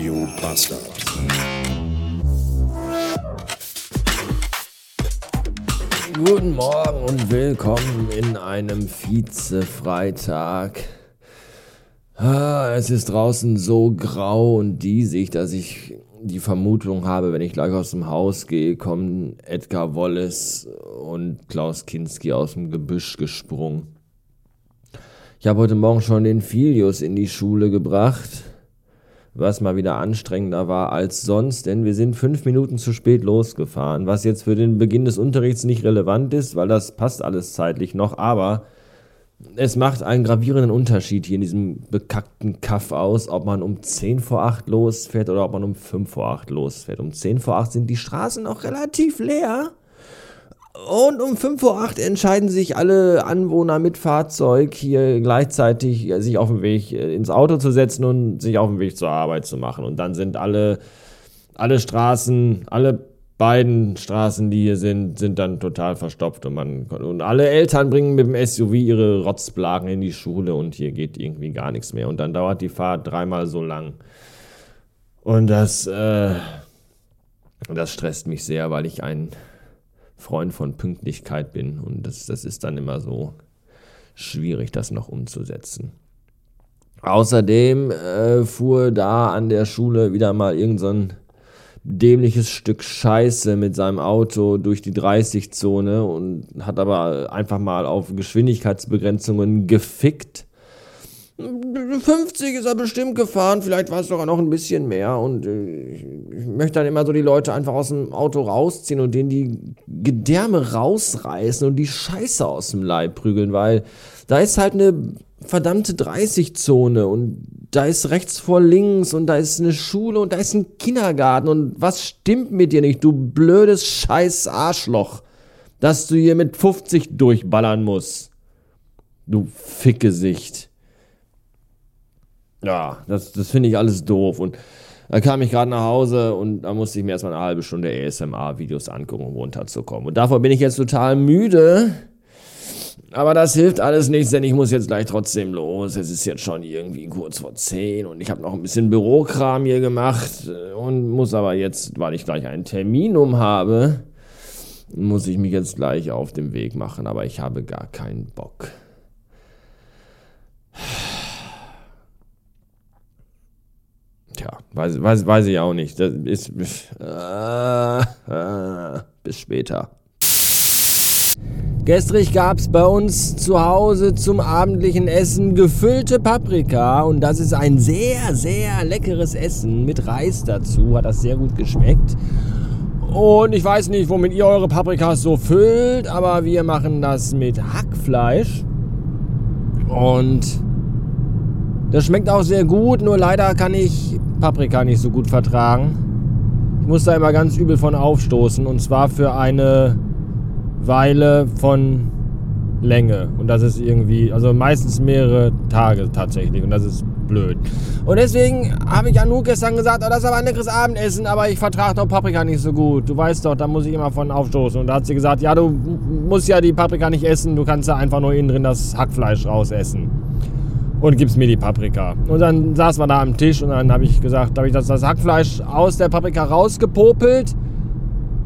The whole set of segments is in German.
Radio Bastard. Guten Morgen und willkommen in einem Vize-Freitag. Ah, es ist draußen so grau und diesig, dass ich die Vermutung habe, wenn ich gleich aus dem Haus gehe, kommen Edgar Wallace und Klaus Kinski aus dem Gebüsch gesprungen. Ich habe heute Morgen schon den Filius in die Schule gebracht, was mal wieder anstrengender war als sonst, denn wir sind fünf Minuten zu spät losgefahren, was jetzt für den Beginn des Unterrichts nicht relevant ist, weil das passt alles zeitlich noch, aber es macht einen gravierenden Unterschied hier in diesem bekackten Kaff aus, ob man um 10 vor 8 losfährt oder ob man um 5 vor 8 losfährt. Um 10 vor 8 sind die Straßen noch relativ leer. Und um 5 vor 8 entscheiden sich alle Anwohner mit Fahrzeug hier gleichzeitig sich auf den Weg äh, ins Auto zu setzen und sich auf den Weg zur Arbeit zu machen. Und dann sind alle, alle Straßen, alle beiden Straßen, die hier sind, sind dann total verstopft und man und alle Eltern bringen mit dem SUV ihre Rotzblagen in die Schule und hier geht irgendwie gar nichts mehr und dann dauert die Fahrt dreimal so lang. Und das äh, das stresst mich sehr, weil ich ein Freund von Pünktlichkeit bin und das, das ist dann immer so schwierig, das noch umzusetzen. Außerdem äh, fuhr da an der Schule wieder mal irgendein so dämliches Stück Scheiße mit seinem Auto durch die 30-Zone und hat aber einfach mal auf Geschwindigkeitsbegrenzungen gefickt. 50 ist er bestimmt gefahren, vielleicht war es sogar noch ein bisschen mehr. Und äh, ich möchte dann immer so die Leute einfach aus dem Auto rausziehen und denen die Gedärme rausreißen und die Scheiße aus dem Leib prügeln, weil da ist halt eine verdammte 30-Zone und da ist rechts vor links und da ist eine Schule und da ist ein Kindergarten und was stimmt mit dir nicht, du blödes scheiß Arschloch, dass du hier mit 50 durchballern musst. Du Fickgesicht. Ja, das, das finde ich alles doof und da kam ich gerade nach Hause und da musste ich mir erstmal eine halbe Stunde ASMR-Videos angucken, um runterzukommen. Und davor bin ich jetzt total müde aber das hilft alles nichts, denn ich muss jetzt gleich trotzdem los. Es ist jetzt schon irgendwie kurz vor zehn und ich habe noch ein bisschen Bürokram hier gemacht und muss aber jetzt, weil ich gleich einen Termin um habe, muss ich mich jetzt gleich auf den Weg machen, aber ich habe gar keinen Bock. Weiß, weiß, weiß ich auch nicht. Das ist. Äh, äh, bis später. Gestrig gab es bei uns zu Hause zum abendlichen Essen gefüllte Paprika und das ist ein sehr, sehr leckeres Essen mit Reis dazu. Hat das sehr gut geschmeckt. Und ich weiß nicht, womit ihr eure Paprikas so füllt, aber wir machen das mit Hackfleisch. Und das schmeckt auch sehr gut, nur leider kann ich Paprika nicht so gut vertragen. Ich muss da immer ganz übel von aufstoßen und zwar für eine Weile von Länge. Und das ist irgendwie, also meistens mehrere Tage tatsächlich. Und das ist blöd. Und deswegen habe ich Anouk gestern gesagt, oh, das ist aber ein leckeres Abendessen, aber ich vertrage doch Paprika nicht so gut. Du weißt doch, da muss ich immer von aufstoßen. Und da hat sie gesagt, ja, du musst ja die Paprika nicht essen, du kannst ja einfach nur innen drin das Hackfleisch rausessen. Und gibst mir die Paprika. Und dann saßen wir da am Tisch und dann habe ich gesagt, habe ich das, das Hackfleisch aus der Paprika rausgepopelt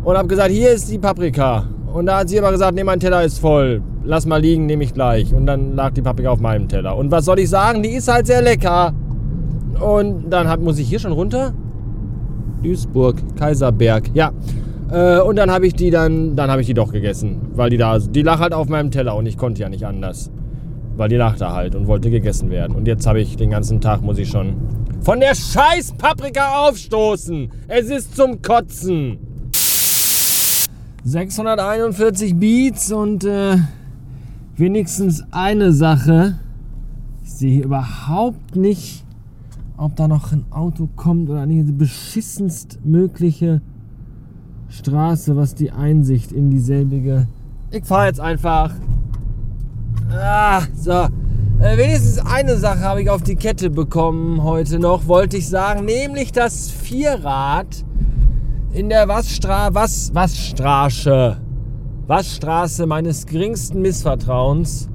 und habe gesagt, hier ist die Paprika. Und da hat sie aber gesagt, nee, mein Teller ist voll. Lass mal liegen, nehme ich gleich. Und dann lag die Paprika auf meinem Teller. Und was soll ich sagen? Die ist halt sehr lecker. Und dann hab, muss ich hier schon runter? Duisburg, Kaiserberg, ja. Äh, und dann habe ich die dann, dann habe ich die doch gegessen. Weil die da, die lag halt auf meinem Teller und ich konnte ja nicht anders. Weil die lag da halt und wollte gegessen werden. Und jetzt habe ich den ganzen Tag, muss ich schon von der scheiß Paprika aufstoßen. Es ist zum Kotzen. 641 Beats und äh, wenigstens eine Sache. Ich sehe überhaupt nicht, ob da noch ein Auto kommt oder nicht. Die beschissenst mögliche Straße, was die Einsicht in dieselbige. Ich fahre jetzt einfach. Ah, so. Äh, wenigstens eine Sache habe ich auf die Kette bekommen heute noch, wollte ich sagen, nämlich das Vierrad in der Waschstra Was Waschstraße, Waschstraße meines geringsten Missvertrauens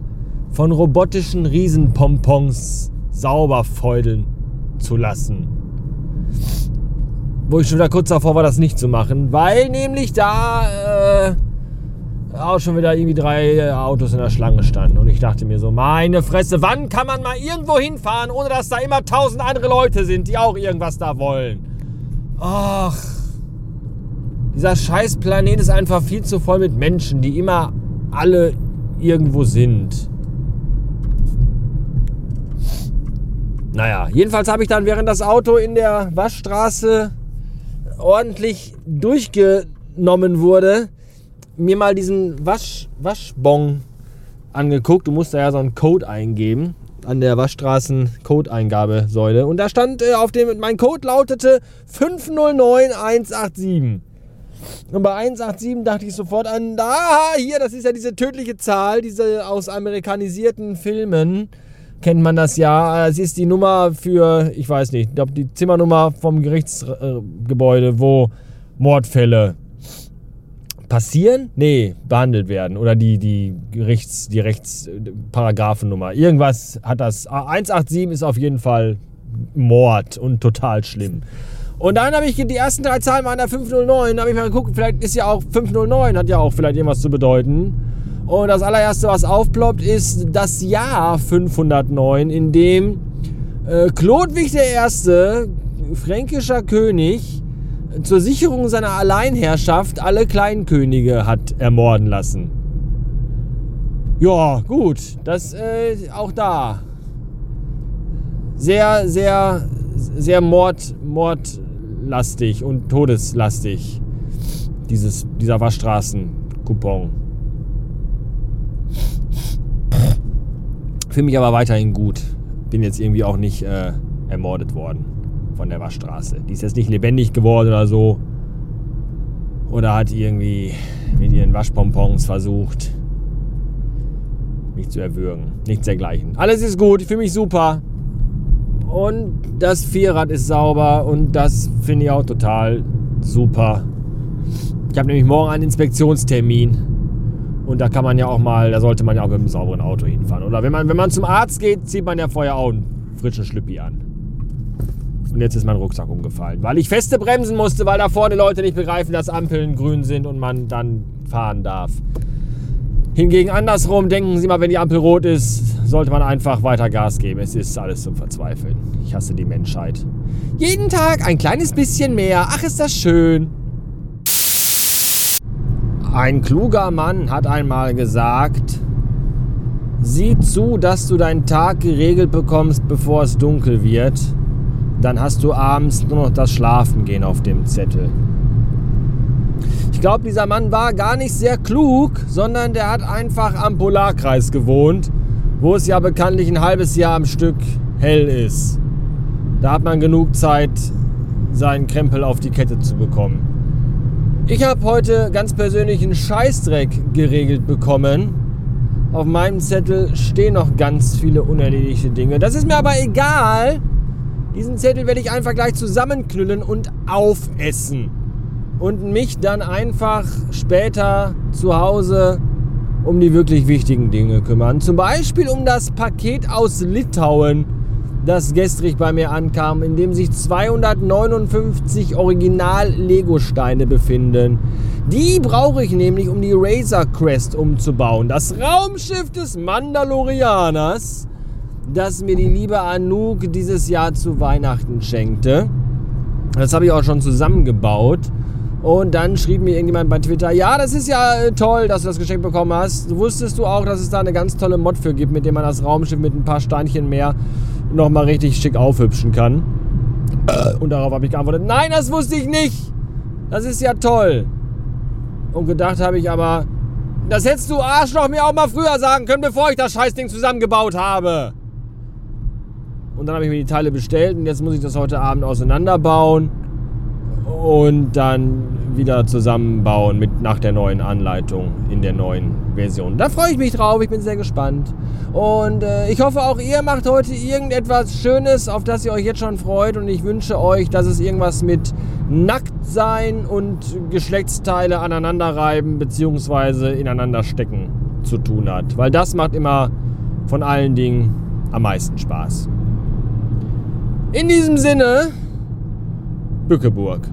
von robotischen Riesenpompons sauber feudeln zu lassen. wo ich schon wieder kurz davor war, das nicht zu machen, weil nämlich da äh, auch schon wieder irgendwie drei äh, Autos in der Schlange standen. Und ich dachte mir so, meine Fresse, wann kann man mal irgendwo hinfahren, ohne dass da immer tausend andere Leute sind, die auch irgendwas da wollen? Ach, dieser scheiß Planet ist einfach viel zu voll mit Menschen, die immer alle irgendwo sind. Naja, jedenfalls habe ich dann, während das Auto in der Waschstraße ordentlich durchgenommen wurde, mir mal diesen Wasch, Waschbon angeguckt. Du musst da ja so einen Code eingeben an der Waschstraßen Code-Eingabesäule. Und da stand äh, auf dem, mein Code lautete 509187. Und bei 187 dachte ich sofort an, da, hier, das ist ja diese tödliche Zahl, diese aus amerikanisierten Filmen. Kennt man das ja. Es ist die Nummer für, ich weiß nicht, ich glaube die Zimmernummer vom Gerichtsgebäude, wo Mordfälle passieren? Nee, behandelt werden. Oder die, die, Gerichts, die Rechtsparagraphennummer. Irgendwas hat das. 187 ist auf jeden Fall Mord und total schlimm. Und dann habe ich die ersten drei Zahlen da 509. habe ich mal geguckt, vielleicht ist ja auch 509, hat ja auch vielleicht irgendwas zu bedeuten. Und das allererste, was aufploppt, ist das Jahr 509, in dem äh, Chlodwig I., fränkischer König, zur Sicherung seiner Alleinherrschaft alle Kleinkönige hat ermorden lassen. Ja, gut, das äh, auch da. Sehr, sehr, sehr Mord, mordlastig und todeslastig. Dieses, dieser Waschstraßen-Coupon. Für mich aber weiterhin gut. Bin jetzt irgendwie auch nicht äh, ermordet worden von der Waschstraße. Die ist jetzt nicht lebendig geworden oder so. Oder hat irgendwie mit ihren Waschpompons versucht, mich zu erwürgen. Nichts dergleichen. Alles ist gut, ich fühle mich super. Und das Vierrad ist sauber und das finde ich auch total super. Ich habe nämlich morgen einen Inspektionstermin. Und da kann man ja auch mal, da sollte man ja auch mit einem sauberen Auto hinfahren. Oder wenn man, wenn man zum Arzt geht, zieht man ja vorher auch einen frischen Schlüppi an. Und jetzt ist mein Rucksack umgefallen, weil ich feste bremsen musste, weil da vorne Leute nicht begreifen, dass Ampeln grün sind und man dann fahren darf. Hingegen andersrum, denken Sie mal, wenn die Ampel rot ist, sollte man einfach weiter Gas geben. Es ist alles zum Verzweifeln. Ich hasse die Menschheit. Jeden Tag ein kleines bisschen mehr. Ach, ist das schön. Ein kluger Mann hat einmal gesagt, sieh zu, dass du deinen Tag geregelt bekommst, bevor es dunkel wird dann hast du abends nur noch das Schlafengehen auf dem Zettel. Ich glaube, dieser Mann war gar nicht sehr klug, sondern der hat einfach am Polarkreis gewohnt, wo es ja bekanntlich ein halbes Jahr am Stück hell ist. Da hat man genug Zeit, seinen Krempel auf die Kette zu bekommen. Ich habe heute ganz persönlich einen Scheißdreck geregelt bekommen. Auf meinem Zettel stehen noch ganz viele unerledigte Dinge. Das ist mir aber egal, diesen Zettel werde ich einfach gleich zusammenknüllen und aufessen. Und mich dann einfach später zu Hause um die wirklich wichtigen Dinge kümmern. Zum Beispiel um das Paket aus Litauen, das gestrig bei mir ankam, in dem sich 259 Original-Lego-Steine befinden. Die brauche ich nämlich, um die Razor Crest umzubauen. Das Raumschiff des Mandalorianers das mir die liebe Anouk dieses Jahr zu Weihnachten schenkte. Das habe ich auch schon zusammengebaut. Und dann schrieb mir irgendjemand bei Twitter, ja, das ist ja äh, toll, dass du das Geschenk bekommen hast. Wusstest du auch, dass es da eine ganz tolle Mod für gibt, mit dem man das Raumschiff mit ein paar Steinchen mehr nochmal richtig schick aufhübschen kann? Und darauf habe ich geantwortet, nein, das wusste ich nicht. Das ist ja toll. Und gedacht habe ich aber, das hättest du Arschloch mir auch mal früher sagen können, bevor ich das Scheißding zusammengebaut habe. Und dann habe ich mir die Teile bestellt und jetzt muss ich das heute Abend auseinanderbauen und dann wieder zusammenbauen mit nach der neuen Anleitung in der neuen Version. Da freue ich mich drauf, ich bin sehr gespannt. Und äh, ich hoffe auch ihr macht heute irgendetwas Schönes, auf das ihr euch jetzt schon freut. Und ich wünsche euch, dass es irgendwas mit Nacktsein und Geschlechtsteile aneinanderreiben bzw. ineinander stecken zu tun hat. Weil das macht immer von allen Dingen am meisten Spaß. In diesem Sinne, Bückeburg.